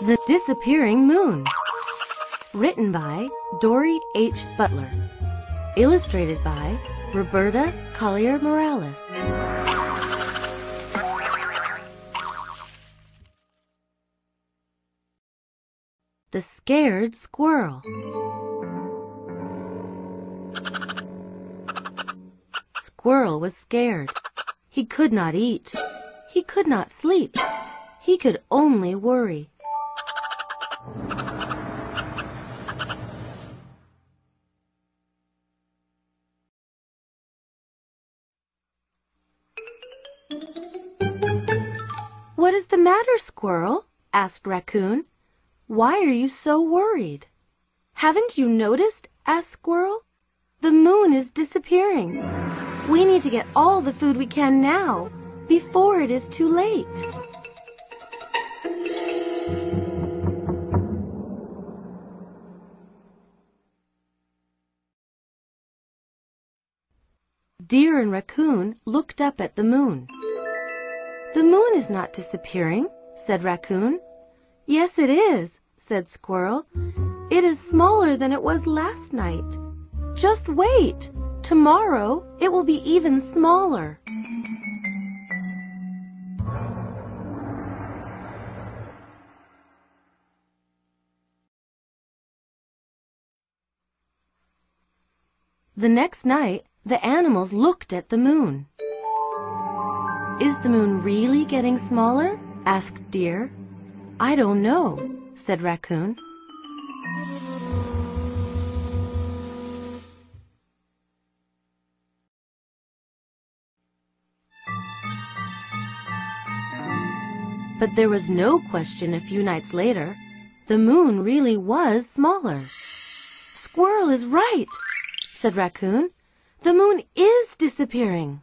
The Disappearing Moon. Written by Dori H. Butler. Illustrated by Roberta Collier Morales. The Scared Squirrel. Squirrel was scared. He could not eat. He could not sleep. He could only worry. What is the matter, Squirrel? asked Raccoon. Why are you so worried? Haven't you noticed? asked Squirrel. The moon is disappearing. We need to get all the food we can now, before it is too late. Deer and Raccoon looked up at the moon. The moon is not disappearing, said Raccoon. Yes, it is, said Squirrel. It is smaller than it was last night. Just wait. Tomorrow it will be even smaller. The next night, the animals looked at the moon. Is the moon really getting smaller? asked Deer. I don't know, said Raccoon. But there was no question a few nights later. The moon really was smaller. Squirrel is right, said Raccoon. The moon is disappearing.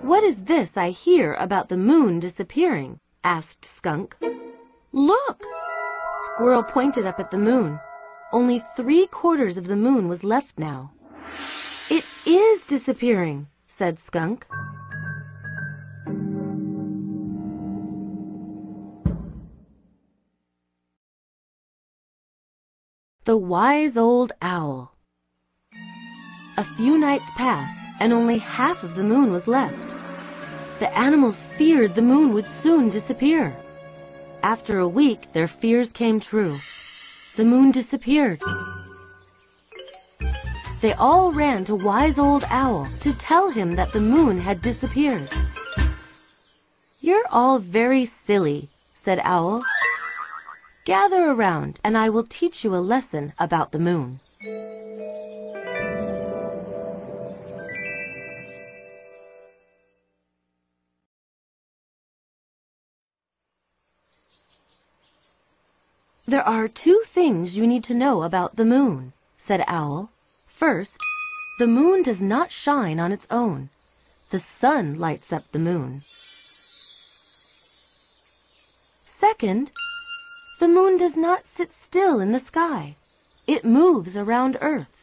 What is this I hear about the moon disappearing? asked Skunk. Look! Squirrel pointed up at the moon. Only three quarters of the moon was left now. Is disappearing, said Skunk. The Wise Old Owl A few nights passed, and only half of the moon was left. The animals feared the moon would soon disappear. After a week, their fears came true. The moon disappeared. They all ran to Wise Old Owl to tell him that the moon had disappeared. You're all very silly, said Owl. Gather around, and I will teach you a lesson about the moon. There are two things you need to know about the moon, said Owl. First, the moon does not shine on its own. The sun lights up the moon. Second, the moon does not sit still in the sky. It moves around Earth.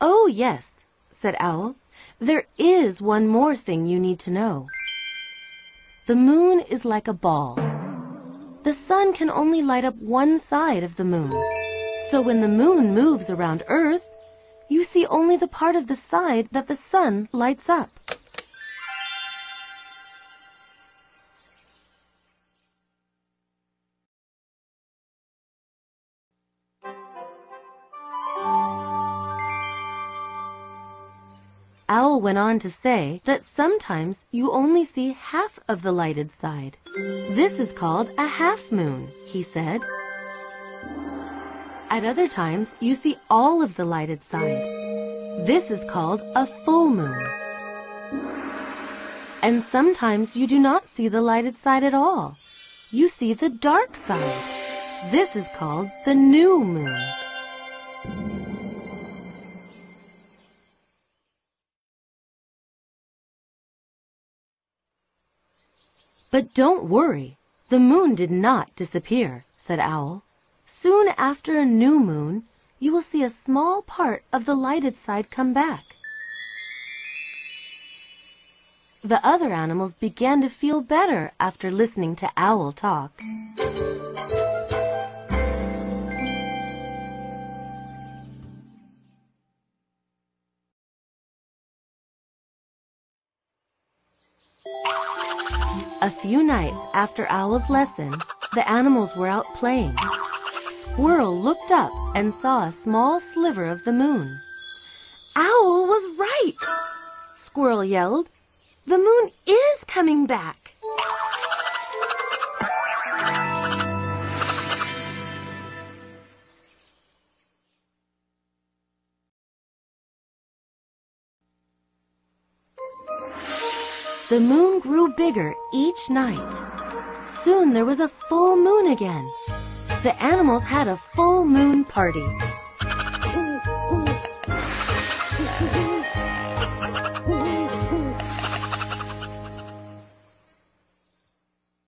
Oh, yes, said Owl. There is one more thing you need to know. The moon is like a ball. The sun can only light up one side of the moon. So when the moon moves around Earth, you see only the part of the side that the sun lights up. Owl went on to say that sometimes you only see half of the lighted side. This is called a half moon, he said. At other times, you see all of the lighted side. This is called a full moon. And sometimes you do not see the lighted side at all. You see the dark side. This is called the new moon. But don't worry, the moon did not disappear, said Owl. Soon after a new moon, you will see a small part of the lighted side come back. The other animals began to feel better after listening to Owl talk. A few nights after Owl's lesson, the animals were out playing. Squirrel looked up and saw a small sliver of the moon. Owl was right! Squirrel yelled. The moon is coming back! The moon grew bigger each night. Soon there was a full moon again. The animals had a full moon party.